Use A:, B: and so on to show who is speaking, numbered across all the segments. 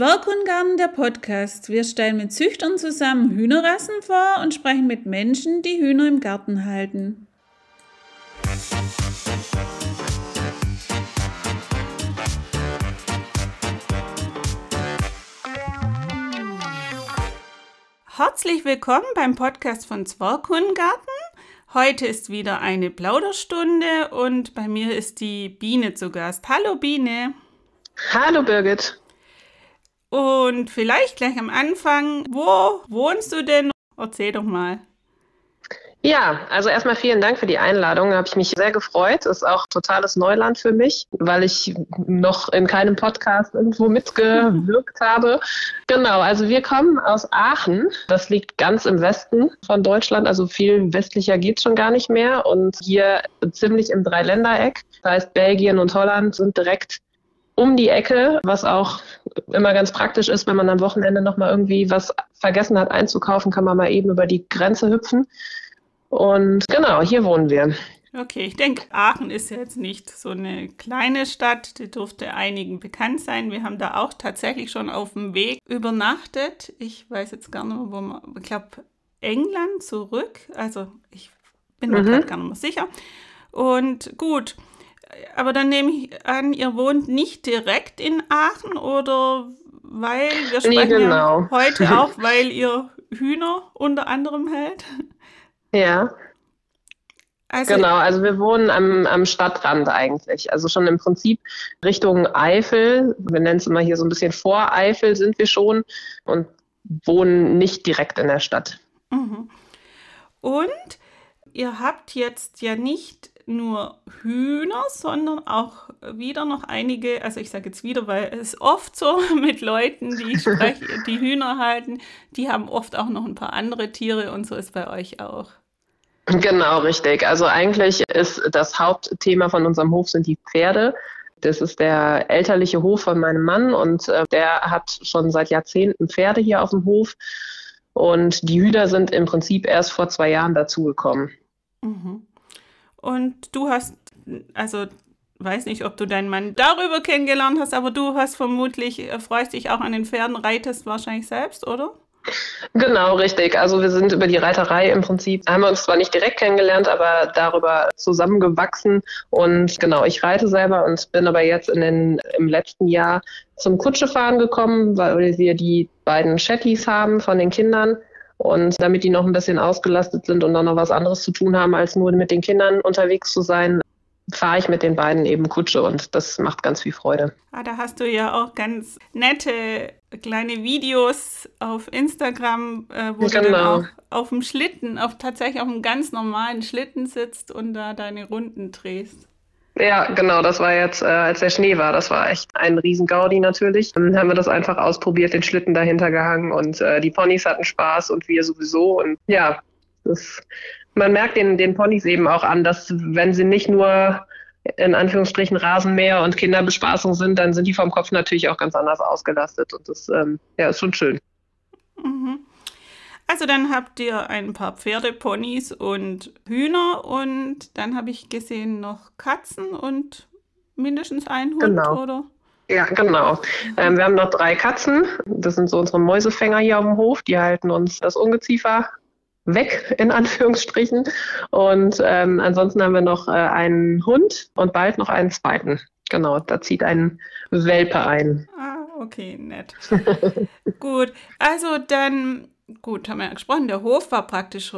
A: Zwerghundgarten, der Podcast. Wir stellen mit Züchtern zusammen Hühnerrassen vor und sprechen mit Menschen, die Hühner im Garten halten. Herzlich willkommen beim Podcast von Zwerghundgarten. Heute ist wieder eine Plauderstunde und bei mir ist die Biene zu Gast. Hallo Biene.
B: Hallo Birgit.
A: Und vielleicht gleich am Anfang, wo wohnst du denn? Erzähl doch mal.
B: Ja, also erstmal vielen Dank für die Einladung. Habe ich mich sehr gefreut. Ist auch totales Neuland für mich, weil ich noch in keinem Podcast irgendwo mitgewirkt habe. Genau, also wir kommen aus Aachen. Das liegt ganz im Westen von Deutschland. Also viel westlicher geht's schon gar nicht mehr. Und hier ziemlich im Dreiländereck. Das heißt, Belgien und Holland sind direkt um die Ecke, was auch immer ganz praktisch ist, wenn man am Wochenende nochmal irgendwie was vergessen hat einzukaufen, kann man mal eben über die Grenze hüpfen. Und genau, hier wohnen wir.
A: Okay, ich denke, Aachen ist jetzt nicht so eine kleine Stadt, die dürfte einigen bekannt sein. Wir haben da auch tatsächlich schon auf dem Weg übernachtet. Ich weiß jetzt gar nicht mehr, wo man, ich glaube, England zurück. Also ich bin mir mhm. gerade gar nicht mehr sicher. Und gut, aber dann nehme ich an, ihr wohnt nicht direkt in Aachen oder weil wir sprechen nee, genau. ja heute auch, weil ihr Hühner unter anderem hält.
B: Ja. Also, genau, also wir wohnen am, am Stadtrand eigentlich. Also schon im Prinzip Richtung Eifel. Wir nennen es immer hier so ein bisschen vor Eifel sind wir schon und wohnen nicht direkt in der Stadt.
A: Mhm. Und ihr habt jetzt ja nicht nur Hühner, sondern auch wieder noch einige, also ich sage jetzt wieder, weil es oft so mit Leuten, die spreche, die Hühner halten, die haben oft auch noch ein paar andere Tiere und so ist bei euch auch.
B: Genau, richtig. Also eigentlich ist das Hauptthema von unserem Hof sind die Pferde. Das ist der elterliche Hof von meinem Mann und äh, der hat schon seit Jahrzehnten Pferde hier auf dem Hof. Und die Hühner sind im Prinzip erst vor zwei Jahren dazugekommen.
A: Mhm. Und du hast, also weiß nicht, ob du deinen Mann darüber kennengelernt hast, aber du hast vermutlich, äh, freust dich auch an den Pferden, reitest wahrscheinlich selbst, oder?
B: Genau, richtig. Also wir sind über die Reiterei im Prinzip, haben wir uns zwar nicht direkt kennengelernt, aber darüber zusammengewachsen. Und genau, ich reite selber und bin aber jetzt in den, im letzten Jahr zum Kutschefahren gekommen, weil wir die beiden Chattys haben von den Kindern. Und damit die noch ein bisschen ausgelastet sind und dann noch was anderes zu tun haben, als nur mit den Kindern unterwegs zu sein, fahre ich mit den beiden eben Kutsche und das macht ganz viel Freude.
A: Ah, da hast du ja auch ganz nette kleine Videos auf Instagram, äh, wo genau. du dann genau. auch auf dem Schlitten, auf tatsächlich auf einem ganz normalen Schlitten sitzt und da deine Runden drehst.
B: Ja, genau, das war jetzt, äh, als der Schnee war, das war echt ein Riesengaudi natürlich. Dann haben wir das einfach ausprobiert, den Schlitten dahinter gehangen und äh, die Ponys hatten Spaß und wir sowieso. Und ja, das, man merkt den, den Ponys eben auch an, dass wenn sie nicht nur in Anführungsstrichen Rasenmäher und Kinderbespaßung sind, dann sind die vom Kopf natürlich auch ganz anders ausgelastet und das ähm, ja, ist schon schön.
A: Mhm. Also dann habt ihr ein paar Pferdeponys und Hühner und dann habe ich gesehen noch Katzen und mindestens ein Hund, genau. oder?
B: Ja, genau. Ähm, wir haben noch drei Katzen. Das sind so unsere Mäusefänger hier auf dem Hof. Die halten uns das Ungeziefer weg, in Anführungsstrichen. Und ähm, ansonsten haben wir noch äh, einen Hund und bald noch einen zweiten. Genau, da zieht ein Welpe ein.
A: Ah, okay, nett. Gut, also dann gut, haben wir ja gesprochen, der Hof war praktisch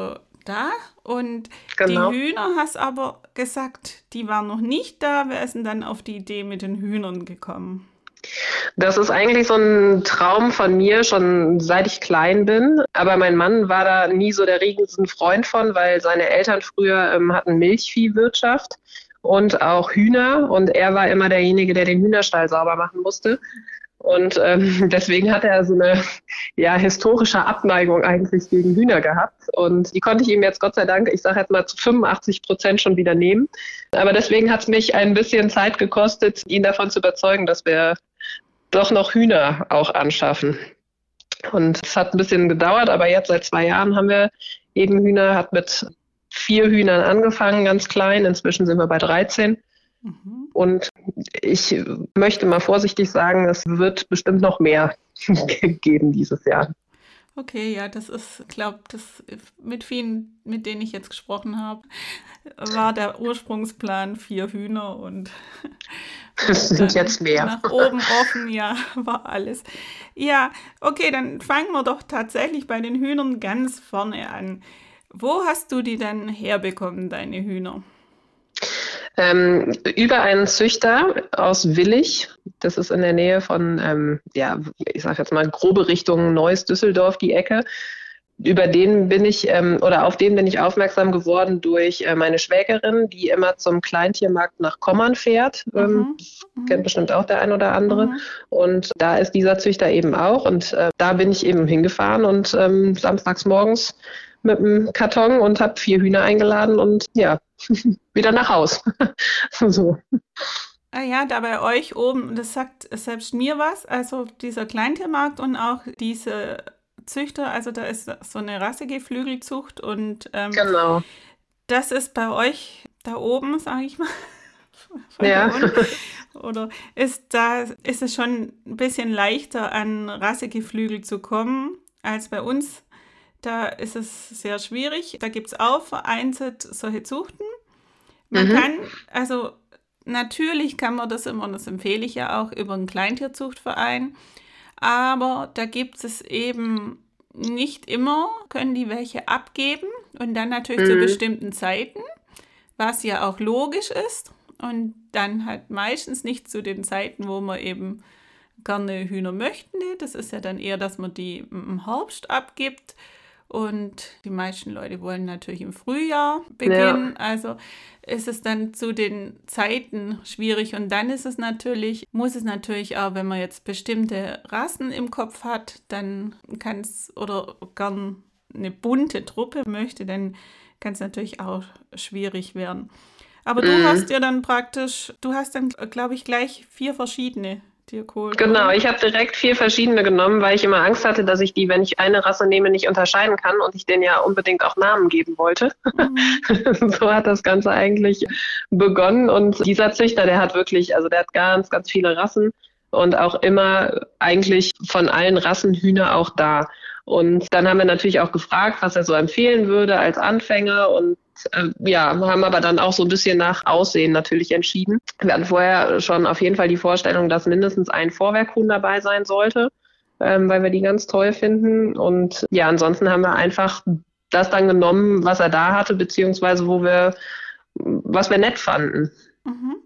A: da und genau. die Hühner hast aber gesagt, die waren noch nicht da. Wer ist denn dann auf die Idee mit den Hühnern gekommen?
B: Das ist eigentlich so ein Traum von mir, schon seit ich klein bin. Aber mein Mann war da nie so der riesigsten Freund von, weil seine Eltern früher ähm, hatten Milchviehwirtschaft und auch Hühner. Und er war immer derjenige, der den Hühnerstall sauber machen musste. Und ähm, deswegen hat er so eine ja, historische Abneigung eigentlich gegen Hühner gehabt. Und die konnte ich ihm jetzt Gott sei Dank, ich sage jetzt mal zu 85 Prozent schon wieder nehmen. Aber deswegen hat es mich ein bisschen Zeit gekostet, ihn davon zu überzeugen, dass wir doch noch Hühner auch anschaffen. Und es hat ein bisschen gedauert, aber jetzt seit zwei Jahren haben wir Egenhühner, hat mit vier Hühnern angefangen, ganz klein. Inzwischen sind wir bei 13. Mhm. Und ich möchte mal vorsichtig sagen, es wird bestimmt noch mehr geben dieses Jahr.
A: Okay, ja, das ist, glaube das mit vielen, mit denen ich jetzt gesprochen habe, war der Ursprungsplan vier Hühner und
B: es sind jetzt mehr.
A: Nach oben offen, ja, war alles. Ja, okay, dann fangen wir doch tatsächlich bei den Hühnern ganz vorne an. Wo hast du die denn herbekommen, deine Hühner?
B: Ähm, über einen Züchter aus Willig, das ist in der Nähe von, ähm, ja, ich sage jetzt mal grobe Richtung Neuss, Düsseldorf, die Ecke. Über den bin ich ähm, oder auf den bin ich aufmerksam geworden durch äh, meine Schwägerin, die immer zum Kleintiermarkt nach Kommern fährt. Ähm, mhm. Kennt bestimmt auch der ein oder andere. Mhm. Und da ist dieser Züchter eben auch. Und äh, da bin ich eben hingefahren und ähm, samstags morgens mit einem Karton und habe vier Hühner eingeladen und ja, wieder nach Haus. so.
A: Ah ja, da bei euch oben, das sagt selbst mir was, also dieser Kleintiermarkt und auch diese Züchter, also da ist so eine Rassegeflügelzucht und ähm,
B: genau.
A: das ist bei euch da oben, sage ich mal.
B: ja.
A: Oder ist da ist es schon ein bisschen leichter an Rassegeflügel zu kommen als bei uns? Da ist es sehr schwierig. Da gibt es auch vereinzelt solche Zuchten. Man mhm. kann, also natürlich kann man das immer, und das empfehle ich ja auch, über einen Kleintierzuchtverein. Aber da gibt es eben nicht immer, können die welche abgeben und dann natürlich mhm. zu bestimmten Zeiten, was ja auch logisch ist. Und dann halt meistens nicht zu den Zeiten, wo man eben gerne Hühner möchte. Das ist ja dann eher, dass man die im Herbst abgibt. Und die meisten Leute wollen natürlich im Frühjahr beginnen. Ja. Also ist es dann zu den Zeiten schwierig. Und dann ist es natürlich, muss es natürlich auch, wenn man jetzt bestimmte Rassen im Kopf hat, dann kann es oder gern eine bunte Truppe möchte, dann kann es natürlich auch schwierig werden. Aber du mhm. hast ja dann praktisch, du hast dann, glaube ich, gleich vier verschiedene dir geholt.
B: Genau, ich habe direkt vier verschiedene genommen, weil ich immer Angst hatte, dass ich die, wenn ich eine Rasse nehme, nicht unterscheiden kann und ich denen ja unbedingt auch Namen geben wollte. Mhm. so hat das Ganze eigentlich begonnen und dieser Züchter, der hat wirklich, also der hat ganz, ganz viele Rassen und auch immer eigentlich von allen Rassen Hühner auch da. Und dann haben wir natürlich auch gefragt, was er so empfehlen würde als Anfänger und äh, ja, haben aber dann auch so ein bisschen nach Aussehen natürlich entschieden. Wir hatten vorher schon auf jeden Fall die Vorstellung, dass mindestens ein Vorwerkhuhn dabei sein sollte, ähm, weil wir die ganz toll finden. Und ja, ansonsten haben wir einfach das dann genommen, was er da hatte, beziehungsweise wo wir, was wir nett fanden. Mhm.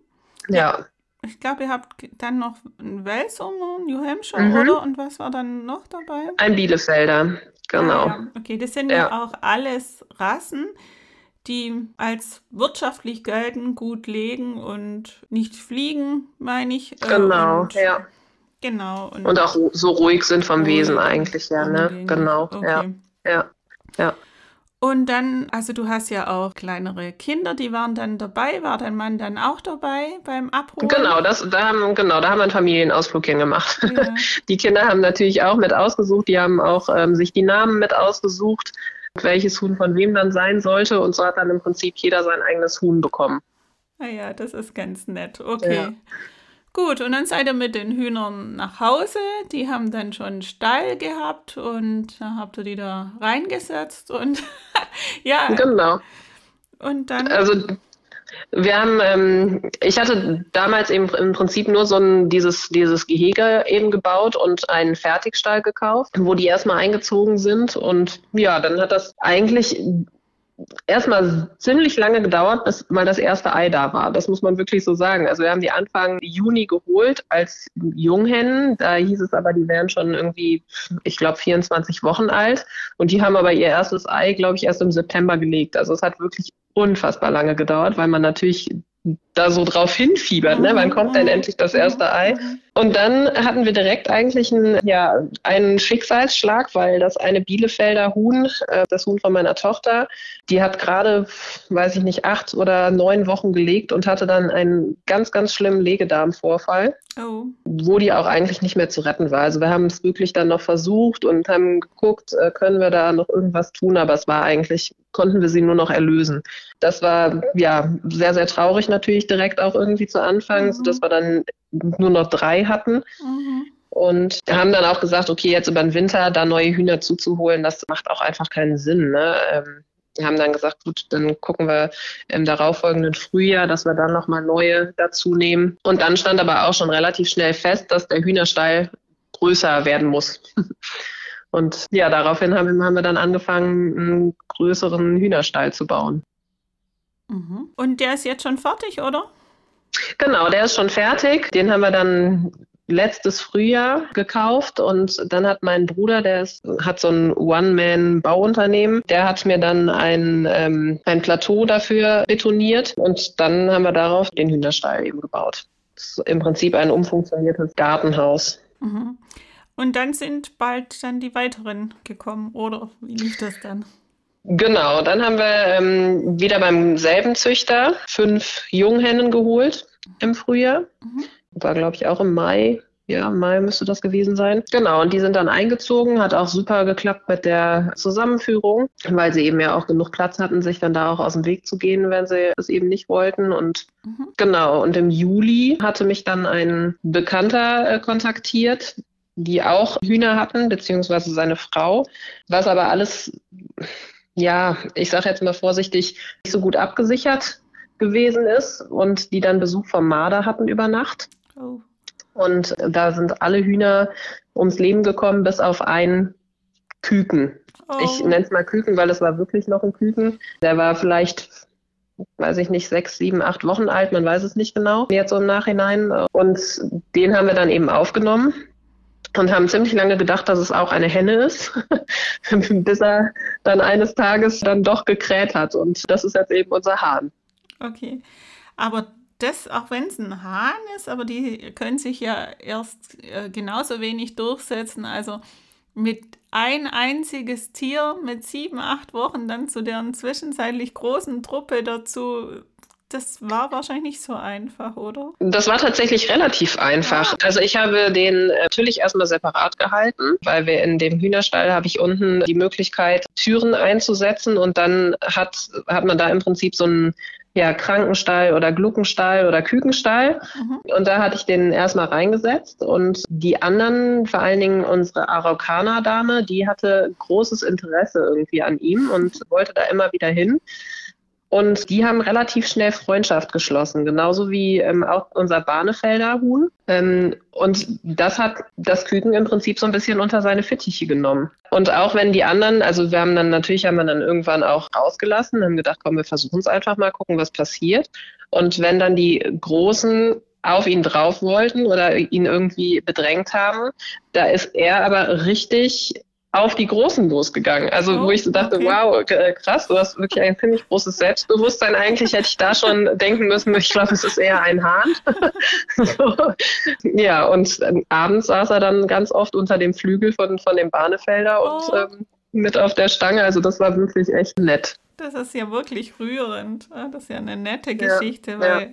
B: Ja.
A: Ich glaube, ihr habt dann noch ein Welsunger, New Hampshire, mhm. oder? Und was war dann noch dabei?
B: Ein Bielefelder, genau. Ah,
A: ja. Okay, das sind ja auch alles Rassen, die als wirtschaftlich gelten, gut legen und nicht fliegen, meine ich.
B: Äh, genau, und, ja.
A: Genau.
B: Und, und, auch so ruhig sind vom ruhig Wesen eigentlich, ja, ne? Genau, okay. ja. Ja, ja.
A: Und dann, also du hast ja auch kleinere Kinder, die waren dann dabei. War dein Mann dann auch dabei beim Abholen?
B: Genau, das, da haben, genau, da haben wir einen Familienausflug hingemacht. Ja. Die Kinder haben natürlich auch mit ausgesucht, die haben auch ähm, sich die Namen mit ausgesucht welches Huhn von wem dann sein sollte. Und so hat dann im Prinzip jeder sein eigenes Huhn bekommen.
A: Ah ja, das ist ganz nett. Okay. Ja. Gut, und dann seid ihr mit den Hühnern nach Hause. Die haben dann schon einen Stall gehabt und da habt ihr die da reingesetzt und ja.
B: Genau.
A: Und dann.
B: Also wir haben, ähm, ich hatte damals eben im Prinzip nur so ein, dieses, dieses Gehege eben gebaut und einen Fertigstall gekauft, wo die erstmal eingezogen sind. Und ja, dann hat das eigentlich erstmal ziemlich lange gedauert, bis mal das erste Ei da war. Das muss man wirklich so sagen. Also wir haben die Anfang Juni geholt als Junghennen. Da hieß es aber, die wären schon irgendwie, ich glaube, 24 Wochen alt. Und die haben aber ihr erstes Ei, glaube ich, erst im September gelegt. Also es hat wirklich unfassbar lange gedauert, weil man natürlich da so drauf hinfiebert, ne? Wann kommt denn endlich das erste Ei? Und dann hatten wir direkt eigentlich einen, ja, einen Schicksalsschlag, weil das eine Bielefelder Huhn, äh, das Huhn von meiner Tochter, die hat gerade, weiß ich nicht, acht oder neun Wochen gelegt und hatte dann einen ganz, ganz schlimmen Legedarmvorfall, oh. wo die auch eigentlich nicht mehr zu retten war. Also wir haben es wirklich dann noch versucht und haben geguckt, äh, können wir da noch irgendwas tun, aber es war eigentlich konnten wir sie nur noch erlösen. Das war ja sehr, sehr traurig natürlich direkt auch irgendwie zu Anfang, mhm. sodass wir dann nur noch drei hatten. Mhm. Und haben dann auch gesagt, okay, jetzt über den Winter da neue Hühner zuzuholen, das macht auch einfach keinen Sinn. Ne? Ähm, wir haben dann gesagt, gut, dann gucken wir im darauffolgenden Frühjahr, dass wir dann nochmal neue dazu nehmen. Und dann stand aber auch schon relativ schnell fest, dass der Hühnerstall größer werden muss. Und ja, daraufhin haben, haben wir dann angefangen, einen größeren Hühnerstall zu bauen.
A: Mhm. Und der ist jetzt schon fertig, oder?
B: Genau, der ist schon fertig. Den haben wir dann letztes Frühjahr gekauft und dann hat mein Bruder, der ist, hat so ein One-Man-Bauunternehmen, der hat mir dann ein, ähm, ein Plateau dafür betoniert und dann haben wir darauf den Hühnerstall eben gebaut. Das ist im Prinzip ein umfunktioniertes Gartenhaus.
A: Mhm. Und dann sind bald dann die weiteren gekommen, oder wie lief das dann?
B: Genau, dann haben wir ähm, wieder beim selben Züchter fünf Junghennen geholt im Frühjahr. Mhm. War, glaube ich, auch im Mai. Ja, im Mai müsste das gewesen sein. Genau, und die sind dann eingezogen, hat auch super geklappt mit der Zusammenführung, weil sie eben ja auch genug Platz hatten, sich dann da auch aus dem Weg zu gehen, wenn sie es eben nicht wollten. Und mhm. genau, und im Juli hatte mich dann ein Bekannter äh, kontaktiert, die auch Hühner hatten, beziehungsweise seine Frau, was aber alles, ja, ich sage jetzt mal vorsichtig, nicht so gut abgesichert gewesen ist und die dann Besuch vom Marder hatten über Nacht. Oh. Und da sind alle Hühner ums Leben gekommen, bis auf einen Küken. Oh. Ich nenne es mal Küken, weil es war wirklich noch ein Küken. Der war vielleicht weiß ich nicht, sechs, sieben, acht Wochen alt, man weiß es nicht genau, jetzt so im Nachhinein. Und den haben wir dann eben aufgenommen und haben ziemlich lange gedacht, dass es auch eine Henne ist, bis er dann eines Tages dann doch gekräht hat. Und das ist jetzt eben unser Hahn.
A: Okay, aber das, auch wenn es ein Hahn ist, aber die können sich ja erst äh, genauso wenig durchsetzen. Also mit ein einziges Tier mit sieben, acht Wochen dann zu deren zwischenzeitlich großen Truppe dazu das war wahrscheinlich nicht so einfach, oder?
B: Das war tatsächlich relativ einfach. Ja. Also ich habe den natürlich erstmal separat gehalten, weil wir in dem Hühnerstall habe ich unten die Möglichkeit, Türen einzusetzen und dann hat, hat man da im Prinzip so einen ja, Krankenstall oder Gluckenstall oder Kükenstall. Mhm. Und da hatte ich den erstmal reingesetzt. Und die anderen, vor allen Dingen unsere Araukaner-Dame, die hatte großes Interesse irgendwie an ihm und wollte da immer wieder hin. Und die haben relativ schnell Freundschaft geschlossen, genauso wie ähm, auch unser Bahnefelder Huhn. Ähm, und das hat das Küken im Prinzip so ein bisschen unter seine Fittiche genommen. Und auch wenn die anderen, also wir haben dann natürlich haben wir dann irgendwann auch rausgelassen, haben gedacht, komm, wir versuchen es einfach mal, gucken, was passiert. Und wenn dann die Großen auf ihn drauf wollten oder ihn irgendwie bedrängt haben, da ist er aber richtig auf die Großen losgegangen. Also wo ich so dachte, okay. wow, äh, krass, du hast wirklich ein ziemlich großes Selbstbewusstsein. Eigentlich hätte ich da schon denken müssen, ich glaube, es ist eher ein Hahn. so. Ja, und ähm, abends saß er dann ganz oft unter dem Flügel von, von dem Bahnefelder oh. und ähm, mit auf der Stange. Also das war wirklich echt nett.
A: Das ist ja wirklich rührend. Das ist ja eine nette Geschichte, ja, weil ja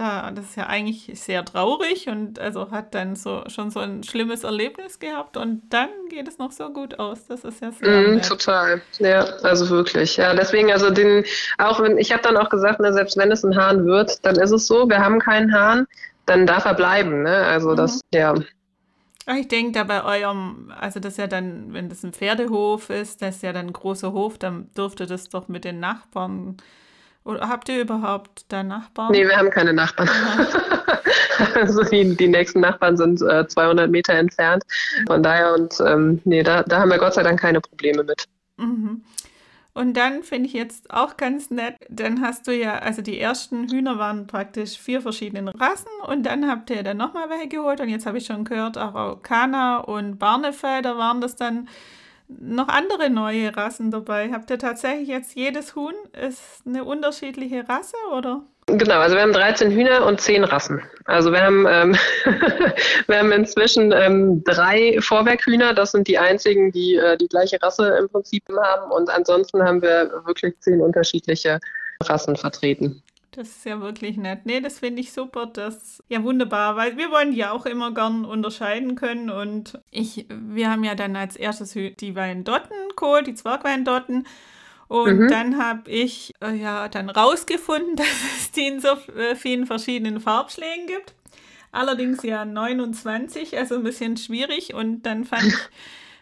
A: da, das ist ja eigentlich sehr traurig und also hat dann so schon so ein schlimmes Erlebnis gehabt und dann geht es noch so gut aus. Das ist ja sehr
B: mm, total. Ja, also wirklich. Ja, deswegen also den auch wenn ich habe dann auch gesagt, ne, selbst wenn es ein Hahn wird, dann ist es so, wir haben keinen Hahn, dann darf er bleiben, ne? Also mhm. das ja.
A: Ich denke da bei eurem, also das ist ja dann, wenn das ein Pferdehof ist, das ist ja dann ein großer Hof, dann dürfte das doch mit den Nachbarn oder habt ihr überhaupt da Nachbarn?
B: Nee, wir haben keine Nachbarn. also die, die nächsten Nachbarn sind äh, 200 Meter entfernt. Von daher und ähm, nee, da, da haben wir Gott sei Dank keine Probleme mit.
A: Mhm. Und dann finde ich jetzt auch ganz nett, dann hast du ja, also die ersten Hühner waren praktisch vier verschiedene Rassen und dann habt ihr dann nochmal welche geholt und jetzt habe ich schon gehört, Araucana und Barnefelder waren das dann noch andere neue Rassen dabei. Habt ihr tatsächlich jetzt jedes Huhn ist eine unterschiedliche Rasse oder?
B: Genau, also wir haben 13 Hühner und 10 Rassen. Also wir haben, ähm, wir haben inzwischen ähm, drei Vorwerkhühner, das sind die einzigen, die äh, die gleiche Rasse im Prinzip haben. Und ansonsten haben wir wirklich zehn unterschiedliche Rassen vertreten.
A: Das ist ja wirklich nett. Nee, das finde ich super. Das ja wunderbar, weil wir wollen die auch immer gern unterscheiden können. Und ich, wir haben ja dann als erstes die Weindotten geholt, die Zwergweindotten. Und mhm. dann habe ich äh, ja dann rausgefunden, dass es die in so äh, vielen verschiedenen Farbschlägen gibt. Allerdings ja 29, also ein bisschen schwierig. Und dann fand ich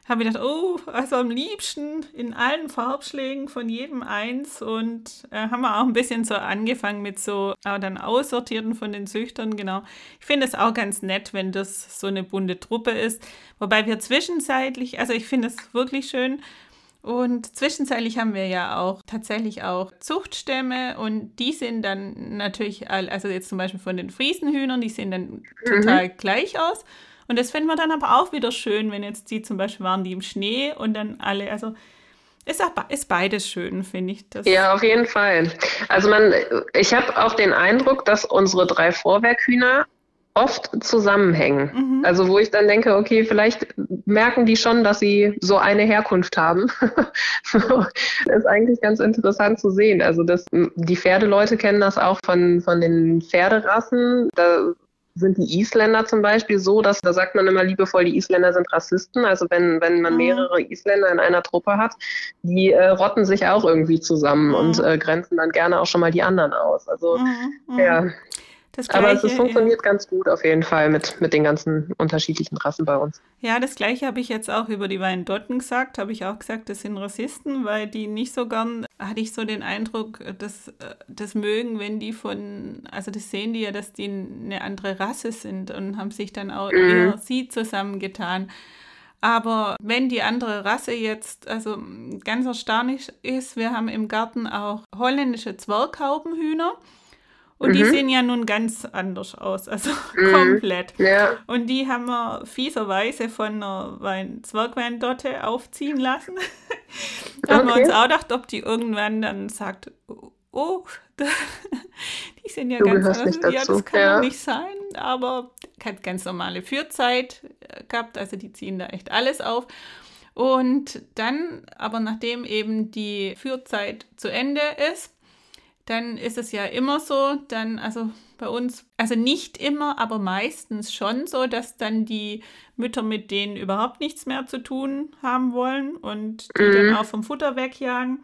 A: habe ich gedacht, oh, also am liebsten in allen Farbschlägen von jedem eins und äh, haben wir auch ein bisschen so angefangen mit so auch dann aussortierten von den Züchtern, genau. Ich finde es auch ganz nett, wenn das so eine bunte Truppe ist, wobei wir zwischenzeitlich, also ich finde es wirklich schön, und zwischenzeitlich haben wir ja auch tatsächlich auch Zuchtstämme und die sind dann natürlich, also jetzt zum Beispiel von den Friesenhühnern, die sehen dann mhm. total gleich aus. Und das finden wir dann aber auch wieder schön, wenn jetzt die zum Beispiel waren, die im Schnee und dann alle, also ist, auch, ist beides schön, finde ich.
B: Das ja, auf jeden Fall. Also man, ich habe auch den Eindruck, dass unsere drei Vorwerkhühner oft zusammenhängen. Mhm. Also wo ich dann denke, okay, vielleicht merken die schon, dass sie so eine Herkunft haben. das ist eigentlich ganz interessant zu sehen. Also das, die Pferdeleute kennen das auch von, von den Pferderassen. Da sind die Isländer zum Beispiel so, dass da sagt man immer liebevoll, die Isländer sind Rassisten. Also wenn, wenn man mhm. mehrere Isländer in einer Truppe hat, die äh, rotten sich auch irgendwie zusammen mhm. und äh, grenzen dann gerne auch schon mal die anderen aus. Also mhm. mhm. ja, das Gleiche, Aber es funktioniert ganz gut auf jeden Fall mit, mit den ganzen unterschiedlichen Rassen bei uns.
A: Ja, das Gleiche habe ich jetzt auch über die Weindotten gesagt. Habe ich auch gesagt, das sind Rassisten, weil die nicht so gern, hatte ich so den Eindruck, dass das mögen, wenn die von, also das sehen die ja, dass die eine andere Rasse sind und haben sich dann auch mhm. eher sie zusammengetan. Aber wenn die andere Rasse jetzt, also ganz erstaunlich ist, wir haben im Garten auch holländische Zwerghaubenhühner. Und mhm. die sehen ja nun ganz anders aus, also mhm. komplett. Ja. Und die haben wir fieserweise von einer Wein Zwergweindotte aufziehen lassen. da okay. haben wir uns auch gedacht, ob die irgendwann dann sagt, oh, die sind ja du ganz anders. Ja, das kann ja. nicht sein, aber hat ganz normale Führzeit äh, gehabt, also die ziehen da echt alles auf. Und dann, aber nachdem eben die Führzeit zu Ende ist, dann ist es ja immer so, dann, also bei uns, also nicht immer, aber meistens schon so, dass dann die Mütter mit denen überhaupt nichts mehr zu tun haben wollen und die mhm. dann auch vom Futter wegjagen.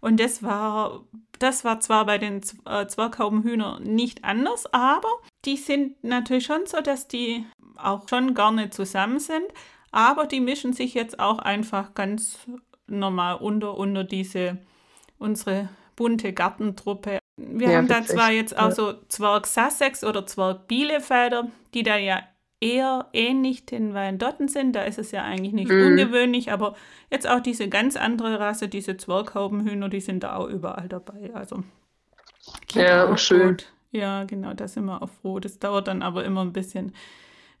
A: Und das war, das war zwar bei den äh, Zwerghaubenhühnern nicht anders, aber die sind natürlich schon so, dass die auch schon gerne zusammen sind, aber die mischen sich jetzt auch einfach ganz normal unter, unter diese, unsere bunte Gartentruppe. Wir ja, haben da zwar jetzt auch so Zwerg Sussex oder Zwerg Bielefelder, die da ja eher ähnlich den Wyandotten sind. Da ist es ja eigentlich nicht mhm. ungewöhnlich, aber jetzt auch diese ganz andere Rasse, diese Zwerghaubenhühner, die sind da auch überall dabei. Also
B: ja, schön. Gut.
A: Ja, genau, da sind wir auch froh. Das dauert dann aber immer ein bisschen,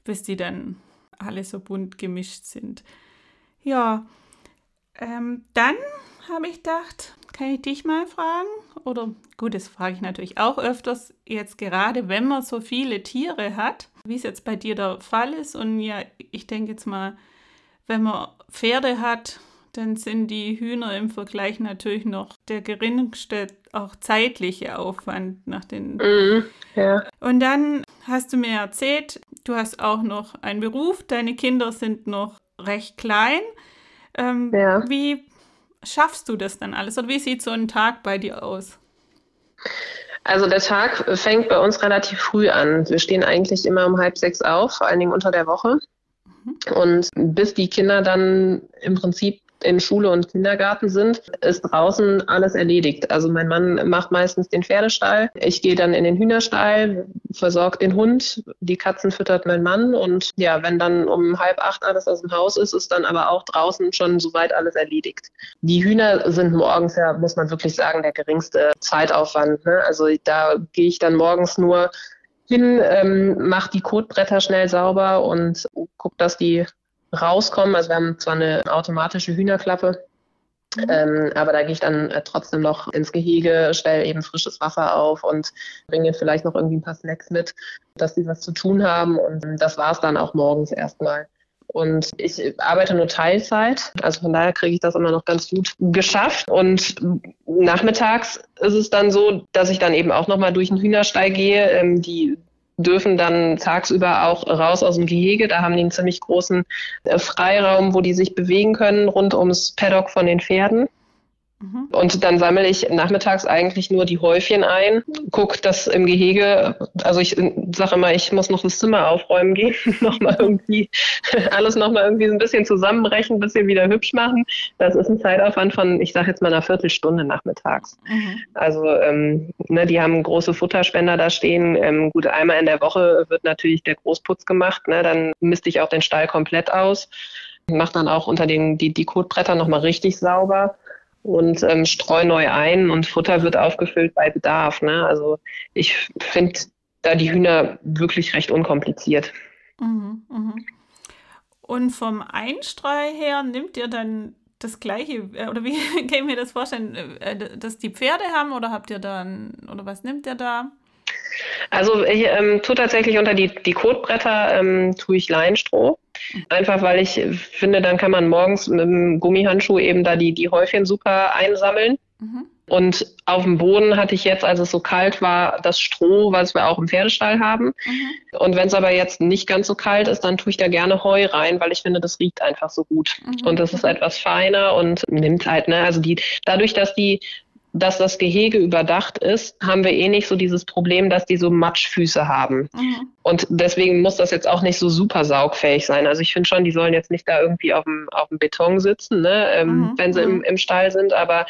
A: bis die dann alle so bunt gemischt sind. Ja, ähm, dann habe ich gedacht, kann ich dich mal fragen? Oder gut, das frage ich natürlich auch öfters, jetzt gerade wenn man so viele Tiere hat, wie es jetzt bei dir der Fall ist. Und ja, ich denke jetzt mal, wenn man Pferde hat, dann sind die Hühner im Vergleich natürlich noch der geringste auch zeitliche Aufwand nach den. Mhm, ja. Und dann hast du mir erzählt, du hast auch noch einen Beruf, deine Kinder sind noch recht klein. Ähm, ja. Wie schaffst du das dann alles? Oder wie sieht so ein Tag bei dir aus?
B: Also der Tag fängt bei uns relativ früh an. Wir stehen eigentlich immer um halb sechs auf, vor allen Dingen unter der Woche. Mhm. Und bis die Kinder dann im Prinzip in Schule und Kindergarten sind, ist draußen alles erledigt. Also mein Mann macht meistens den Pferdestall. Ich gehe dann in den Hühnerstall, versorge den Hund, die Katzen füttert mein Mann und ja, wenn dann um halb acht alles aus dem Haus ist, ist dann aber auch draußen schon soweit alles erledigt. Die Hühner sind morgens ja, muss man wirklich sagen, der geringste Zeitaufwand. Ne? Also da gehe ich dann morgens nur hin, ähm, mache die Kotbretter schnell sauber und gucke, dass die rauskommen. Also wir haben zwar eine automatische Hühnerklappe, Mhm. Ähm, aber da gehe ich dann äh, trotzdem noch ins Gehege, stelle eben frisches Wasser auf und bringe vielleicht noch irgendwie ein paar Snacks mit, dass sie was zu tun haben. Und das war es dann auch morgens erstmal. Und ich arbeite nur Teilzeit, also von daher kriege ich das immer noch ganz gut geschafft. Und nachmittags ist es dann so, dass ich dann eben auch nochmal durch den Hühnerstall gehe. Ähm, die dürfen dann tagsüber auch raus aus dem Gehege. Da haben die einen ziemlich großen äh, Freiraum, wo die sich bewegen können rund ums Paddock von den Pferden. Mhm. Und dann sammle ich nachmittags eigentlich nur die Häufchen ein, gucke das im Gehege, also ich sage immer, ich muss noch das Zimmer aufräumen gehen, nochmal irgendwie alles nochmal irgendwie so ein bisschen zusammenbrechen, ein bisschen wieder hübsch machen. Das ist ein Zeitaufwand von, ich sage jetzt mal einer Viertelstunde nachmittags. Mhm. Also ähm, ne, die haben große Futterspender da stehen. Ähm, gut, einmal in der Woche wird natürlich der Großputz gemacht, ne, dann misste ich auch den Stall komplett aus mache dann auch unter den die, die Kotbretter nochmal richtig sauber und ähm, streue neu ein und Futter wird aufgefüllt bei Bedarf. Ne? Also ich finde da die Hühner wirklich recht unkompliziert. Mhm,
A: mh. Und vom Einstreu her nimmt ihr dann das gleiche, äh, oder wie kann ich mir das vorstellen, äh, dass die Pferde haben oder habt ihr dann, oder was nimmt ihr da?
B: Also ich ähm, tue tatsächlich unter die, die Kotbretter ähm, tue ich Leinstroh. Einfach weil ich finde, dann kann man morgens mit dem Gummihandschuh eben da die, die Häufchen super einsammeln. Mhm. Und auf dem Boden hatte ich jetzt, als es so kalt war, das Stroh, was wir auch im Pferdestall haben. Mhm. Und wenn es aber jetzt nicht ganz so kalt ist, dann tue ich da gerne Heu rein, weil ich finde, das riecht einfach so gut. Mhm. Und das ist etwas feiner und nimmt halt, ne, also die, dadurch, dass die dass das Gehege überdacht ist, haben wir eh nicht so dieses Problem, dass die so Matschfüße haben. Mhm. Und deswegen muss das jetzt auch nicht so super saugfähig sein. Also ich finde schon, die sollen jetzt nicht da irgendwie auf dem, auf dem Beton sitzen, ne, ähm, mhm. wenn sie im, mhm. im Stall sind, aber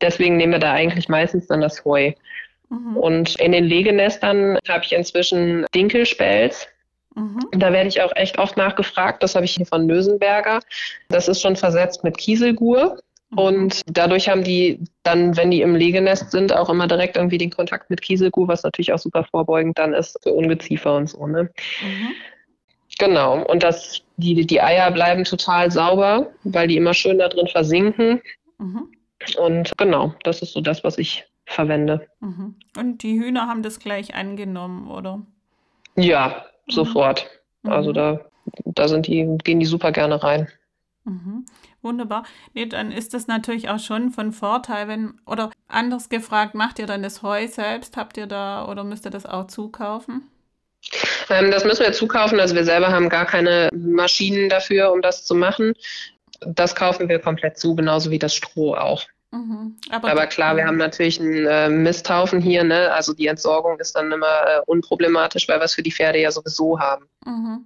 B: deswegen nehmen wir da eigentlich meistens dann das Heu. Mhm. Und in den Legenestern habe ich inzwischen Dinkelspelz. Mhm. Da werde ich auch echt oft nachgefragt. Das habe ich hier von Nösenberger. Das ist schon versetzt mit Kieselgur. Mhm. Und dadurch haben die dann, wenn die im Legenest sind, auch immer direkt irgendwie den Kontakt mit Kieselkuh, was natürlich auch super vorbeugend dann ist für Ungeziefer und so. Ne? Mhm. Genau. Und das, die, die Eier bleiben total sauber, weil die immer schön da drin versinken. Mhm. Und genau, das ist so das, was ich verwende.
A: Mhm. Und die Hühner haben das gleich angenommen, oder?
B: Ja, mhm. sofort. Also mhm. da, da sind die, gehen die super gerne rein.
A: Wunderbar. Nee, dann ist das natürlich auch schon von Vorteil, wenn, oder anders gefragt, macht ihr dann das Heu selbst? Habt ihr da oder müsst ihr das auch zukaufen?
B: Ähm, das müssen wir zukaufen. Also wir selber haben gar keine Maschinen dafür, um das zu machen. Das kaufen wir komplett zu, genauso wie das Stroh auch. Mhm. Aber, Aber, klar, wir haben natürlich einen äh, Misthaufen hier, ne? Also die Entsorgung ist dann immer äh, unproblematisch, weil wir es für die Pferde ja sowieso haben. Mhm.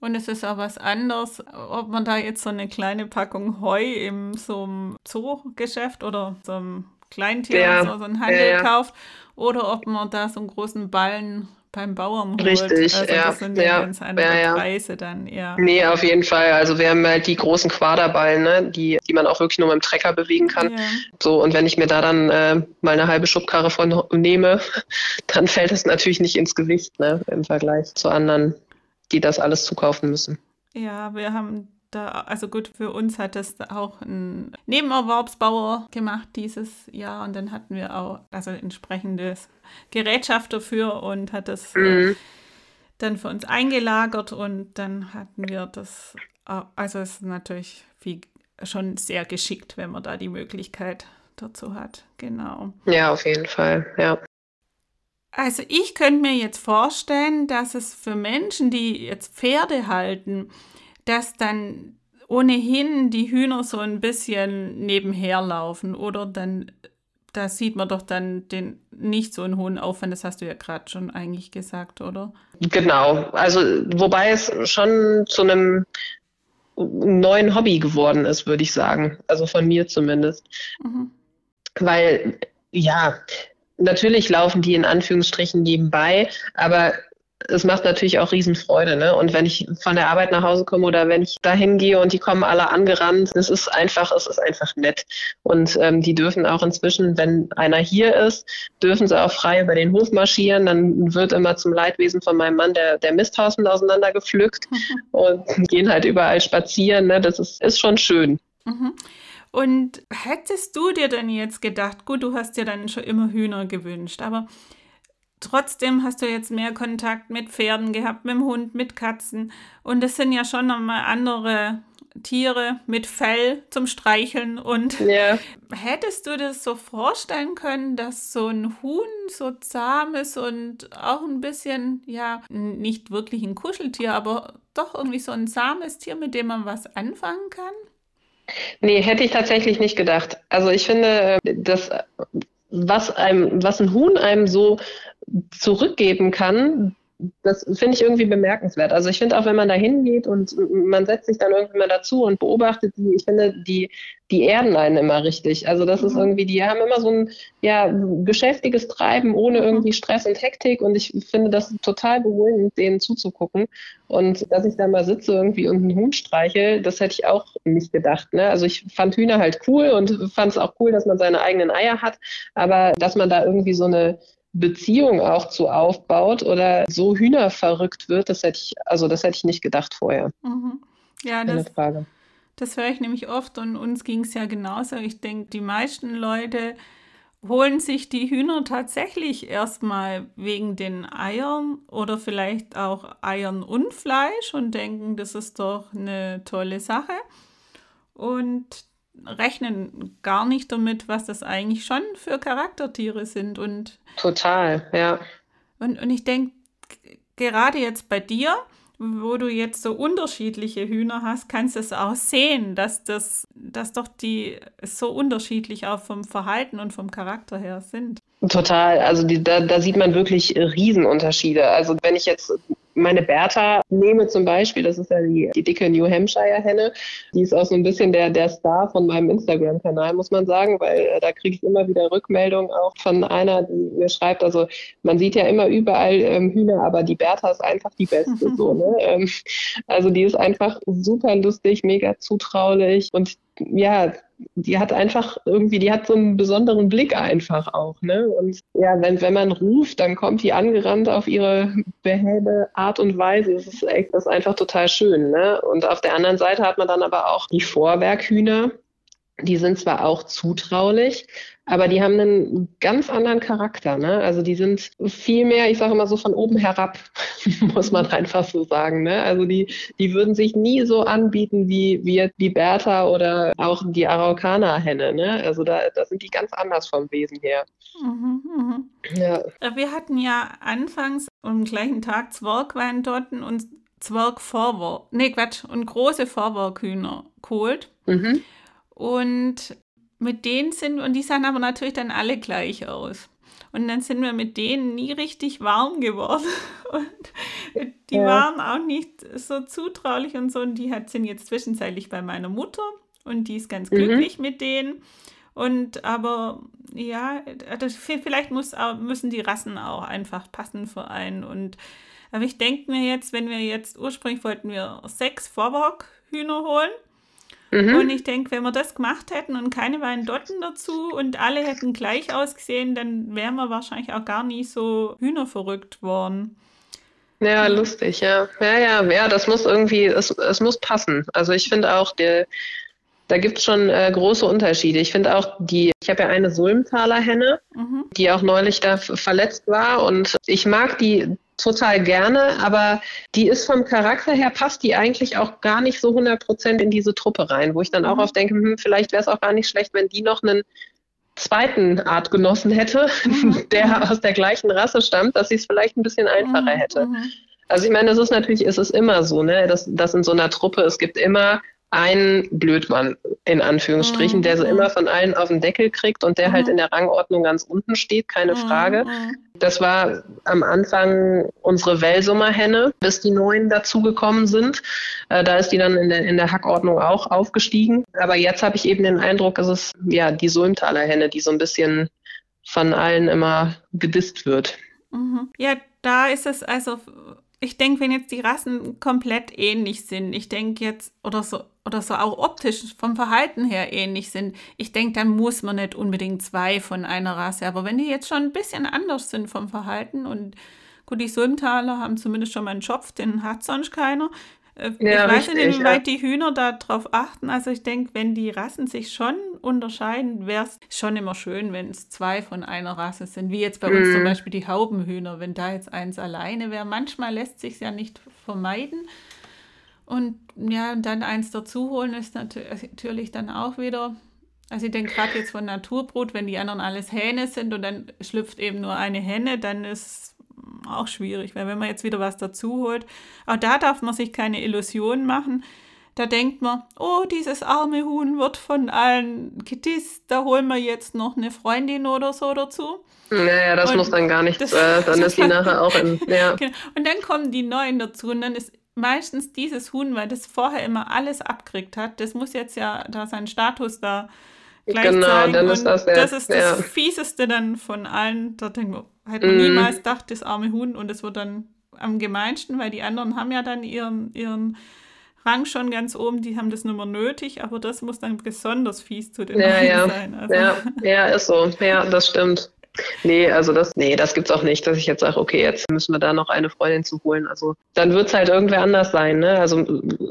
A: Und es ist auch was anderes, ob man da jetzt so eine kleine Packung Heu im so einem Zoogeschäft oder so einem Kleintier, ja. so, so einen Handel ja, ja. kauft, oder ob man da so einen großen Ballen beim Bauern holt.
B: Richtig,
A: also
B: ja.
A: Das sind ja, ganz andere ja, Preise dann, ja.
B: Nee, auf jeden Fall. Also wir haben halt die großen Quaderballen, ne, die, die man auch wirklich nur mit dem Trecker bewegen kann. Ja. So, und wenn ich mir da dann äh, mal eine halbe Schubkarre von nehme, dann fällt es natürlich nicht ins Gewicht, ne, im Vergleich zu anderen die das alles zukaufen müssen.
A: Ja, wir haben da, also gut, für uns hat das auch ein Nebenerwerbsbauer gemacht dieses Jahr und dann hatten wir auch also entsprechendes Gerätschaft dafür und hat das mhm. dann für uns eingelagert und dann hatten wir das, also es ist natürlich viel, schon sehr geschickt, wenn man da die Möglichkeit dazu hat, genau.
B: Ja, auf jeden Fall, ja.
A: Also ich könnte mir jetzt vorstellen, dass es für Menschen, die jetzt Pferde halten, dass dann ohnehin die Hühner so ein bisschen nebenher laufen oder dann da sieht man doch dann den nicht so einen hohen Aufwand, das hast du ja gerade schon eigentlich gesagt, oder?
B: Genau, also wobei es schon zu einem neuen Hobby geworden ist, würde ich sagen. Also von mir zumindest. Mhm. Weil, ja, natürlich laufen die in Anführungsstrichen nebenbei, aber es macht natürlich auch Riesenfreude. Ne? Und wenn ich von der Arbeit nach Hause komme oder wenn ich dahin gehe und die kommen alle angerannt, es ist einfach, es ist einfach nett. Und ähm, die dürfen auch inzwischen, wenn einer hier ist, dürfen sie auch frei über den Hof marschieren. Dann wird immer zum Leidwesen von meinem Mann der, der Misthausen auseinandergepflückt und gehen halt überall spazieren. Ne? Das ist, ist schon schön.
A: Mhm. Und hättest du dir denn jetzt gedacht, gut, du hast dir dann schon immer Hühner gewünscht, aber trotzdem hast du jetzt mehr Kontakt mit Pferden gehabt, mit dem Hund, mit Katzen. Und das sind ja schon nochmal andere Tiere mit Fell zum Streicheln. Und ja. hättest du das so vorstellen können, dass so ein Huhn so zahm ist und auch ein bisschen, ja, nicht wirklich ein Kuscheltier, aber doch irgendwie so ein zahmes Tier, mit dem man was anfangen kann?
B: Nee, hätte ich tatsächlich nicht gedacht. Also ich finde, dass was einem, was ein Huhn einem so zurückgeben kann, das finde ich irgendwie bemerkenswert. Also ich finde auch, wenn man da hingeht und man setzt sich dann irgendwie mal dazu und beobachtet die, ich finde, die, die erden einen immer richtig. Also das ist mhm. irgendwie, die haben immer so ein ja, geschäftiges Treiben ohne mhm. irgendwie Stress und Hektik und ich finde das total beruhigend, denen zuzugucken. Und dass ich da mal sitze irgendwie und einen Huhn streiche, das hätte ich auch nicht gedacht. Ne? Also ich fand Hühner halt cool und fand es auch cool, dass man seine eigenen Eier hat, aber dass man da irgendwie so eine Beziehung auch zu aufbaut oder so hühnerverrückt wird, das hätte ich, also das hätte ich nicht gedacht vorher.
A: Mhm. Ja, Keine das, Frage. das höre ich nämlich oft und uns ging es ja genauso. Ich denke, die meisten Leute holen sich die Hühner tatsächlich erstmal wegen den Eiern oder vielleicht auch Eiern und Fleisch und denken, das ist doch eine tolle Sache. Und rechnen gar nicht damit, was das eigentlich schon für Charaktertiere sind. Und
B: Total, ja.
A: Und, und ich denke, gerade jetzt bei dir, wo du jetzt so unterschiedliche Hühner hast, kannst du es auch sehen, dass das, dass doch die so unterschiedlich auch vom Verhalten und vom Charakter her sind.
B: Total, also die, da, da sieht man wirklich Riesenunterschiede. Also wenn ich jetzt meine Bertha nehme zum Beispiel, das ist ja die, die dicke New Hampshire Henne, die ist auch so ein bisschen der, der Star von meinem Instagram-Kanal, muss man sagen, weil äh, da kriege ich immer wieder Rückmeldungen auch von einer, die mir schreibt, also man sieht ja immer überall ähm, Hühner, aber die Bertha ist einfach die beste, so, ne? Ähm, also die ist einfach super lustig, mega zutraulich und ja, die hat einfach irgendwie, die hat so einen besonderen Blick einfach auch, ne? Und ja, wenn, wenn man ruft, dann kommt die angerannt auf ihre behäbe Art und Weise. Das ist echt, das ist einfach total schön, ne? Und auf der anderen Seite hat man dann aber auch die Vorwerkhühner. Die sind zwar auch zutraulich, aber die haben einen ganz anderen Charakter. Ne? Also die sind viel mehr, ich sage immer so von oben herab, muss man einfach so sagen. Ne? Also die, die würden sich nie so anbieten wie, wie die Bertha oder auch die Araukaner-Henne. Ne? Also da, da sind die ganz anders vom Wesen her. Mhm,
A: mh. ja. Äh, wir hatten ja anfangs am gleichen Tag Zwergweindotten und Zwergvorwurf, nee Quatsch, und große Vorwurfhühner geholt. Mhm. Und mit denen sind, und die sahen aber natürlich dann alle gleich aus. Und dann sind wir mit denen nie richtig warm geworden. Und die ja. waren auch nicht so zutraulich und so. Und die hat, sind jetzt zwischenzeitlich bei meiner Mutter und die ist ganz glücklich mhm. mit denen. Und aber ja, das, vielleicht muss, müssen die Rassen auch einfach passen für einen. Und aber ich denke mir jetzt, wenn wir jetzt ursprünglich wollten wir sechs Vorbock-Hühner holen. Mhm. Und ich denke, wenn wir das gemacht hätten und keine Weindotten dazu und alle hätten gleich ausgesehen, dann wären wir wahrscheinlich auch gar nie so hühnerverrückt worden.
B: Ja, lustig, ja. Ja, ja, ja, das muss irgendwie, es, es muss passen. Also ich finde auch, der, da gibt es schon äh, große Unterschiede. Ich finde auch die, ich habe ja eine Sulmtaler Henne, mhm. die auch neulich da verletzt war und ich mag die total gerne, aber die ist vom Charakter her, passt die eigentlich auch gar nicht so 100 Prozent in diese Truppe rein, wo ich dann auch mhm. oft denke, hm, vielleicht wäre es auch gar nicht schlecht, wenn die noch einen zweiten Artgenossen hätte, mhm. der aus der gleichen Rasse stammt, dass sie es vielleicht ein bisschen einfacher mhm. hätte. Mhm. Also ich meine, es ist natürlich, es ist immer so, ne, dass, dass in so einer Truppe, es gibt immer ein Blödmann, in Anführungsstrichen, mhm. der so immer von allen auf den Deckel kriegt und der halt mhm. halt in der Rangordnung ganz unten steht, keine mhm. Frage. Das war am Anfang unsere Wellsummerhenne, bis die neuen dazugekommen sind. Äh, da ist die dann in der, in der Hackordnung auch aufgestiegen. Aber jetzt habe ich eben den Eindruck, es ist ja die Sulmtaler Henne, die so ein bisschen von allen immer gedisst wird.
A: Mhm. Ja, da ist es also, ich denke, wenn jetzt die Rassen komplett ähnlich sind, ich denke jetzt, oder so, oder so auch optisch vom Verhalten her ähnlich sind, ich denke, dann muss man nicht unbedingt zwei von einer Rasse. Aber wenn die jetzt schon ein bisschen anders sind vom Verhalten und gut, die Sulmtaler haben zumindest schon mal einen Schopf, den hat sonst keiner. Äh, ja, ich weiß nicht, inwieweit ja. die Hühner darauf achten. Also ich denke, wenn die Rassen sich schon unterscheiden, wäre es schon immer schön, wenn es zwei von einer Rasse sind. Wie jetzt bei uns zum mhm. Beispiel die Haubenhühner. Wenn da jetzt eins alleine wäre, manchmal lässt sich ja nicht vermeiden. Und ja, und dann eins dazu holen ist natürlich dann auch wieder. Also ich denke gerade jetzt von Naturbrut, wenn die anderen alles Hähne sind und dann schlüpft eben nur eine Henne, dann ist auch schwierig, weil wenn man jetzt wieder was dazu holt, auch da darf man sich keine Illusionen machen. Da denkt man, oh, dieses arme Huhn wird von allen gedisst, da holen wir jetzt noch eine Freundin oder so dazu.
B: Naja, das und muss dann gar nicht, äh, dann ist die nachher auch in. Ja.
A: Genau. Und dann kommen die Neuen dazu und dann ist meistens dieses Huhn, weil das vorher immer alles abkriegt hat, das muss jetzt ja da seinen Status da gleich genau, zeigen. Dann ist das, ja, das ist das ja. Fieseste dann von allen. Da denkt man, hätte man mm. niemals gedacht, das arme Huhn und es wird dann am gemeinsten, weil die anderen haben ja dann ihren, ihren Rang schon ganz oben, die haben das nicht mehr nötig, aber das muss dann besonders fies zu den
B: ja, ja. sein. Also. Ja, ja, ist so. Ja, das stimmt. Nee, also das, nee, das gibt's auch nicht, dass ich jetzt sage, okay, jetzt müssen wir da noch eine Freundin zu holen. Also dann wird's halt irgendwer anders sein, ne? Also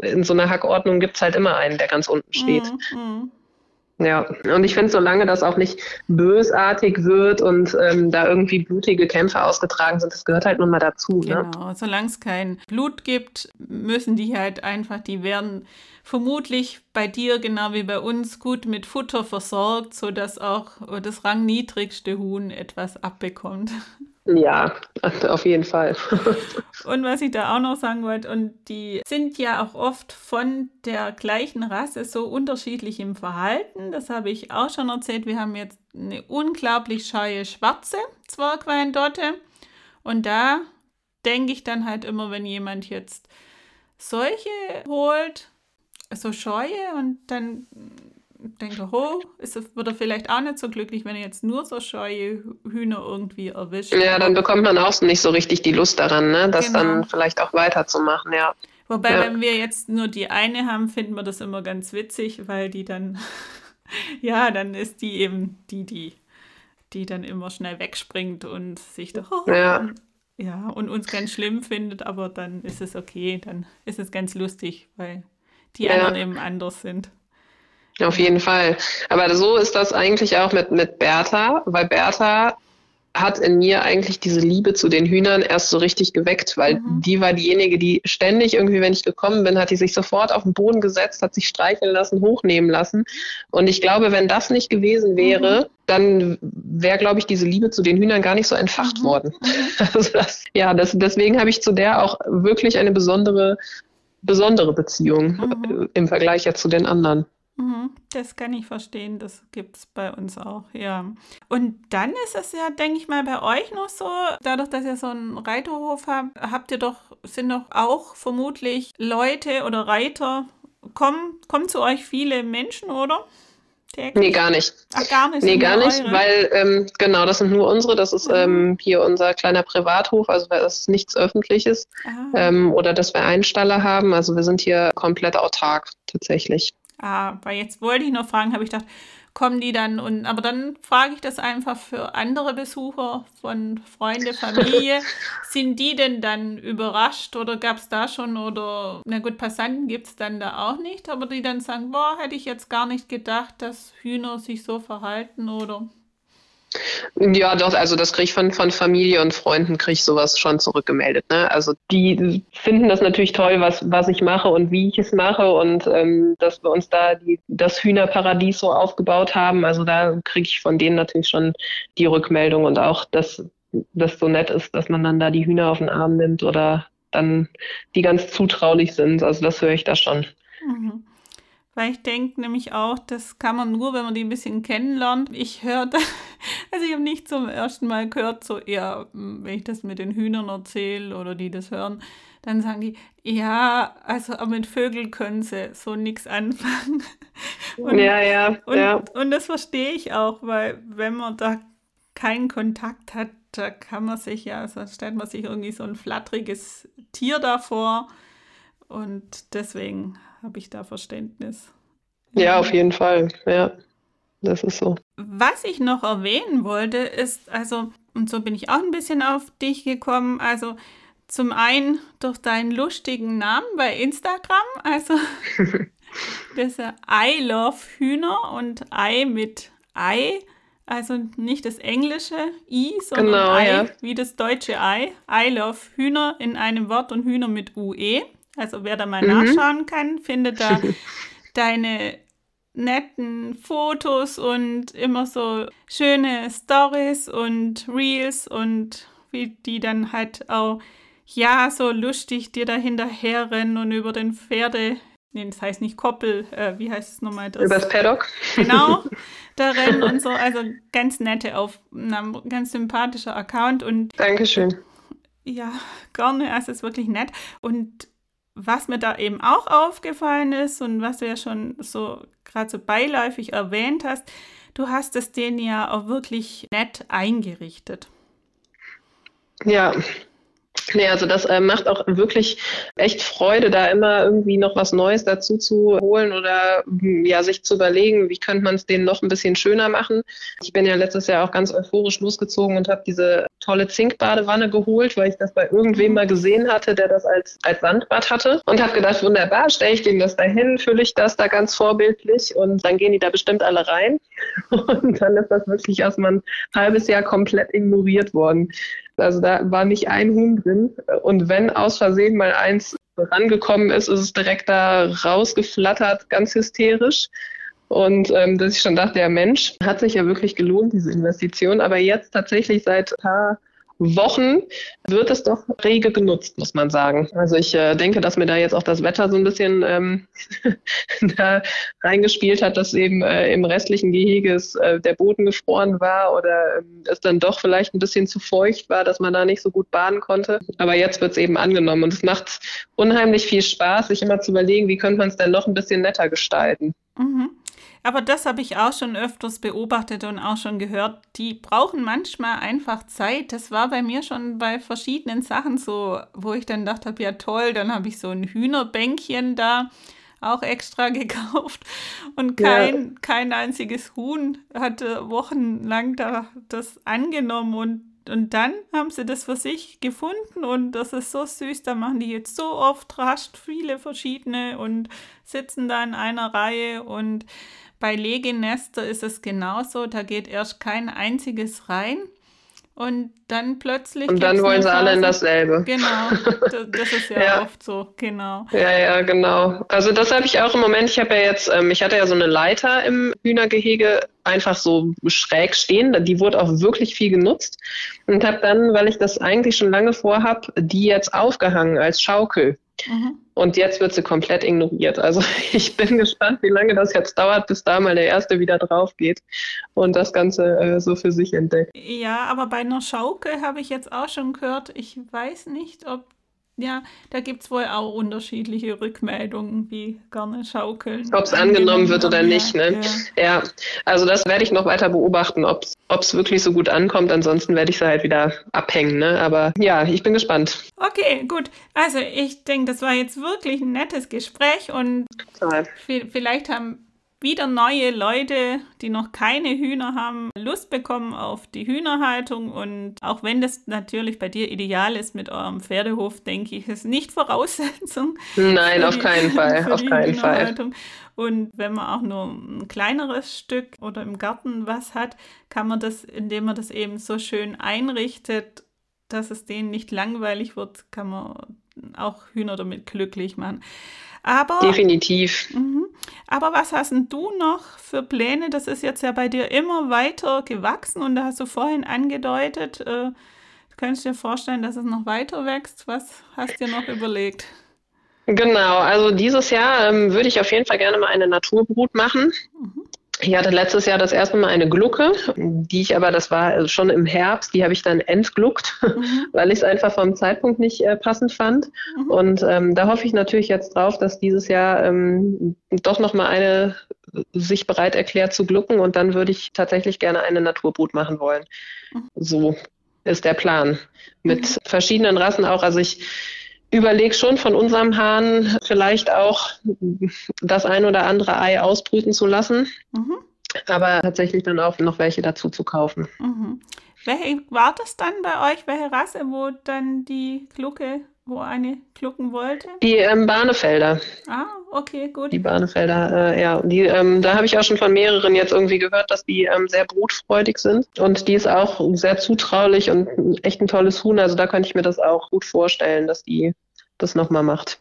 B: in so einer Hackordnung gibt's halt immer einen, der ganz unten steht. Mm, mm. Ja, und ich finde, solange das auch nicht bösartig wird und ähm, da irgendwie blutige Kämpfe ausgetragen sind, das gehört halt nun mal dazu.
A: Ne? Genau, solange es kein Blut gibt, müssen die halt einfach, die werden vermutlich bei dir genau wie bei uns gut mit Futter versorgt, sodass auch das rangniedrigste Huhn etwas abbekommt.
B: Ja, auf jeden Fall.
A: und was ich da auch noch sagen wollte, und die sind ja auch oft von der gleichen Rasse so unterschiedlich im Verhalten. Das habe ich auch schon erzählt. Wir haben jetzt eine unglaublich scheue schwarze Zwergweindotte. Und da denke ich dann halt immer, wenn jemand jetzt solche holt, so scheue und dann denke, oh, ist, wird er vielleicht auch nicht so glücklich, wenn er jetzt nur so scheue Hühner irgendwie erwischt.
B: Ja, dann bekommt man auch nicht so richtig die Lust daran, ne? das genau. dann vielleicht auch weiterzumachen, ja.
A: Wobei,
B: ja.
A: wenn wir jetzt nur die eine haben, finden wir das immer ganz witzig, weil die dann, ja, dann ist die eben die, die, die dann immer schnell wegspringt und sich doch, oh, ja. ja, und uns ganz schlimm findet, aber dann ist es okay, dann ist es ganz lustig, weil die ja. anderen eben anders sind.
B: Auf jeden Fall. Aber so ist das eigentlich auch mit, mit Bertha, weil Bertha hat in mir eigentlich diese Liebe zu den Hühnern erst so richtig geweckt, weil mhm. die war diejenige, die ständig irgendwie, wenn ich gekommen bin, hat die sich sofort auf den Boden gesetzt, hat sich streicheln lassen, hochnehmen lassen. Und ich glaube, wenn das nicht gewesen wäre, mhm. dann wäre, glaube ich, diese Liebe zu den Hühnern gar nicht so entfacht mhm. worden. Mhm. Also das, ja, das, deswegen habe ich zu der auch wirklich eine besondere, besondere Beziehung mhm. im Vergleich ja zu den anderen.
A: Mhm, das kann ich verstehen, das gibt es bei uns auch, ja. Und dann ist es ja, denke ich mal, bei euch noch so, dadurch, dass ihr so einen Reiterhof habt, habt ihr doch, sind doch auch vermutlich Leute oder Reiter, kommen, kommen zu euch viele Menschen, oder?
B: Täglich? Nee, gar nicht.
A: Ach, gar nicht?
B: Nee, gar nicht, eure? weil, ähm, genau, das sind nur unsere, das ist mhm. ähm, hier unser kleiner Privathof, also das ist nichts Öffentliches. Ähm, oder dass wir Einstalle haben, also wir sind hier komplett autark, tatsächlich.
A: Ah, weil jetzt wollte ich noch fragen, habe ich gedacht, kommen die dann und aber dann frage ich das einfach für andere Besucher von Freunde, Familie. Sind die denn dann überrascht oder gab es da schon oder na gut, Passanten gibt es dann da auch nicht, aber die dann sagen, boah, hätte ich jetzt gar nicht gedacht, dass Hühner sich so verhalten oder
B: ja, doch, also das kriege ich von, von Familie und Freunden, kriege ich sowas schon zurückgemeldet. Ne? Also die finden das natürlich toll, was, was ich mache und wie ich es mache und ähm, dass wir uns da die, das Hühnerparadies so aufgebaut haben. Also da kriege ich von denen natürlich schon die Rückmeldung und auch, dass das so nett ist, dass man dann da die Hühner auf den Arm nimmt oder dann die ganz zutraulich sind. Also das höre ich da schon. Mhm.
A: Weil ich denke nämlich auch, das kann man nur, wenn man die ein bisschen kennenlernt. Ich höre, also ich habe nicht zum ersten Mal gehört, so eher, hm, wenn ich das mit den Hühnern erzähle oder die das hören, dann sagen die, ja, also mit Vögeln können sie so nichts anfangen.
B: Und, ja, ja,
A: und,
B: ja.
A: Und das verstehe ich auch, weil wenn man da keinen Kontakt hat, da kann man sich ja, also stellt man sich irgendwie so ein flatteriges Tier davor. Und deswegen habe ich da Verständnis.
B: Ja, auf jeden Fall. Ja, das ist so.
A: Was ich noch erwähnen wollte, ist, also, und so bin ich auch ein bisschen auf dich gekommen, also zum einen durch deinen lustigen Namen bei Instagram, also das ist I Love Hühner und I mit I, also nicht das englische I, sondern genau, I ja. wie das deutsche I. I Love Hühner in einem Wort und Hühner mit UE. Also wer da mal mhm. nachschauen kann, findet da deine netten Fotos und immer so schöne Stories und Reels und wie die dann halt auch ja so lustig dir da hinterherrennen und über den Pferde, nee, das heißt nicht Koppel, äh, wie heißt es nochmal? Das?
B: Übers Paddock.
A: Genau, da rennen und so, also ganz nette auf, ein ganz sympathischer Account und
B: Dankeschön.
A: Ja, gerne, also es ist wirklich nett und was mir da eben auch aufgefallen ist und was du ja schon so gerade so beiläufig erwähnt hast, du hast es denen ja auch wirklich nett eingerichtet.
B: Ja, Nee, also das äh, macht auch wirklich echt Freude, da immer irgendwie noch was Neues dazu zu holen oder hm, ja, sich zu überlegen, wie könnte man es denen noch ein bisschen schöner machen. Ich bin ja letztes Jahr auch ganz euphorisch losgezogen und habe diese tolle Zinkbadewanne geholt, weil ich das bei irgendwem mal gesehen hatte, der das als, als Sandbad hatte und habe gedacht, wunderbar, stelle ich denen das dahin, fülle ich das da ganz vorbildlich und dann gehen die da bestimmt alle rein. Und dann ist das wirklich erstmal ein halbes Jahr komplett ignoriert worden. Also da war nicht ein Huhn drin. Und wenn aus Versehen mal eins rangekommen ist, ist es direkt da rausgeflattert, ganz hysterisch. Und ähm, dass ich schon dachte, der Mensch hat sich ja wirklich gelohnt, diese Investition. Aber jetzt tatsächlich seit ein paar Wochen wird es doch rege genutzt, muss man sagen. Also ich äh, denke, dass mir da jetzt auch das Wetter so ein bisschen ähm, da reingespielt hat, dass eben äh, im restlichen Gehege äh, der Boden gefroren war oder ähm, es dann doch vielleicht ein bisschen zu feucht war, dass man da nicht so gut baden konnte. Aber jetzt wird es eben angenommen und es macht unheimlich viel Spaß, sich immer zu überlegen, wie könnte man es denn noch ein bisschen netter gestalten.
A: Mhm. Aber das habe ich auch schon öfters beobachtet und auch schon gehört. Die brauchen manchmal einfach Zeit. Das war bei mir schon bei verschiedenen Sachen so, wo ich dann dachte, ja toll, dann habe ich so ein Hühnerbänkchen da auch extra gekauft und kein, ja. kein einziges Huhn hatte wochenlang da das angenommen und und dann haben sie das für sich gefunden und das ist so süß. Da machen die jetzt so oft rasch viele verschiedene und sitzen da in einer Reihe und bei Legenester ist es genauso, da geht erst kein einziges rein. Und dann plötzlich.
B: Und dann wollen sie alle in dasselbe.
A: Genau, das, das ist ja, ja, oft so, genau.
B: Ja, ja, genau. Also das habe ich auch im Moment. Ich habe ja jetzt, ähm, ich hatte ja so eine Leiter im Hühnergehege einfach so schräg stehen. Die wurde auch wirklich viel genutzt. Und habe dann, weil ich das eigentlich schon lange vorhab, die jetzt aufgehangen als Schaukel. Mhm. Und jetzt wird sie komplett ignoriert. Also ich bin gespannt, wie lange das jetzt dauert, bis da mal der Erste wieder drauf geht und das Ganze äh, so für sich entdeckt.
A: Ja, aber bei einer Schaukel habe ich jetzt auch schon gehört, ich weiß nicht, ob ja, da gibt es wohl auch unterschiedliche Rückmeldungen, wie gerne schaukeln.
B: Ob es angenommen wird oder nicht. Ne? Ja. ja. also das werde ich noch weiter beobachten, ob es wirklich so gut ankommt. Ansonsten werde ich sie halt wieder abhängen. Ne? Aber ja, ich bin gespannt.
A: Okay, gut. Also ich denke, das war jetzt wirklich ein nettes Gespräch und Total. vielleicht haben wieder neue Leute, die noch keine Hühner haben, Lust bekommen auf die Hühnerhaltung. Und auch wenn das natürlich bei dir ideal ist mit eurem Pferdehof, denke ich, ist nicht Voraussetzung.
B: Nein, auf die, keinen Fall. Auf keinen Fall.
A: Und wenn man auch nur ein kleineres Stück oder im Garten was hat, kann man das, indem man das eben so schön einrichtet, dass es denen nicht langweilig wird, kann man auch Hühner damit glücklich machen. Aber,
B: Definitiv.
A: Mh, aber was hast denn du noch für Pläne? Das ist jetzt ja bei dir immer weiter gewachsen und da hast du vorhin angedeutet, äh, du könntest dir vorstellen, dass es noch weiter wächst. Was hast du dir noch überlegt?
B: Genau, also dieses Jahr ähm, würde ich auf jeden Fall gerne mal eine Naturbrut machen. Mhm. Ich hatte letztes Jahr das erste Mal eine Glucke, die ich aber, das war schon im Herbst, die habe ich dann entgluckt, mhm. weil ich es einfach vom Zeitpunkt nicht äh, passend fand. Mhm. Und ähm, da hoffe ich natürlich jetzt drauf, dass dieses Jahr ähm, doch nochmal eine sich bereit erklärt zu glucken und dann würde ich tatsächlich gerne eine Naturbrut machen wollen. Mhm. So ist der Plan. Mit mhm. verschiedenen Rassen auch. Also ich überlege schon von unserem Hahn vielleicht auch das ein oder andere Ei ausbrüten zu lassen. Mhm. Aber tatsächlich dann auch noch welche dazu zu kaufen.
A: Mhm. Welche war das dann bei euch? Welche Rasse, wo dann die Glucke, wo eine glucken wollte?
B: Die ähm, Bahnefelder.
A: Ah, okay, gut.
B: Die Bahnefelder, äh, ja. Die, ähm, da habe ich auch schon von mehreren jetzt irgendwie gehört, dass die ähm, sehr brutfreudig sind. Und die ist auch sehr zutraulich und echt ein tolles Huhn. Also da könnte ich mir das auch gut vorstellen, dass die das nochmal macht.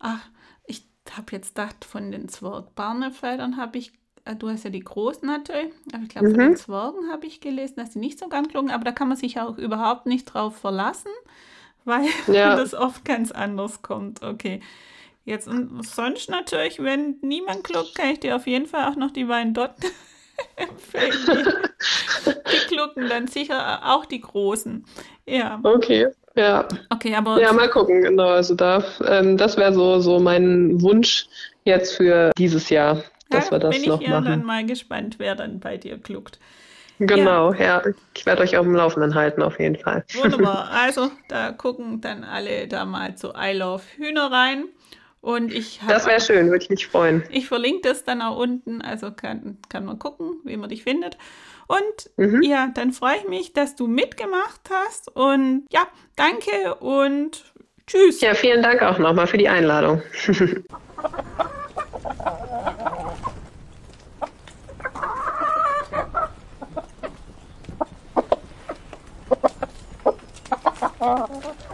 A: Ach, ich habe jetzt gedacht, von den Zwerg-Barnefeldern habe ich äh, du hast ja die großen natürlich, aber ich glaube, mhm. von den Zwergen habe ich gelesen, dass die nicht so ganz klugen, aber da kann man sich auch überhaupt nicht drauf verlassen, weil ja. das oft ganz anders kommt. Okay. Jetzt und sonst natürlich, wenn niemand kluckt, kann ich dir auf jeden Fall auch noch die Weindotten empfehlen. die klucken dann sicher auch die großen. Ja.
B: Okay. Ja.
A: Okay, aber.
B: Ja, mal gucken, genau. Also da, ähm, das wäre so, so mein Wunsch jetzt für dieses Jahr dass ja, wir das noch machen. Bin ich ja
A: dann mal gespannt, wer dann bei dir gluckt.
B: Genau, ja. ja. Ich werde euch auf dem Laufenden halten, auf jeden Fall.
A: Wunderbar. Also, da gucken dann alle da mal zu I Love Hühner rein. Und ich
B: das wäre schön, würde ich mich freuen.
A: Ich verlinke das dann auch unten, also kann, kann man gucken, wie man dich findet. Und mhm. ja, dann freue ich mich, dass du mitgemacht hast. Und ja, danke und tschüss.
B: Ja, vielen Dank auch nochmal für die Einladung. Oh.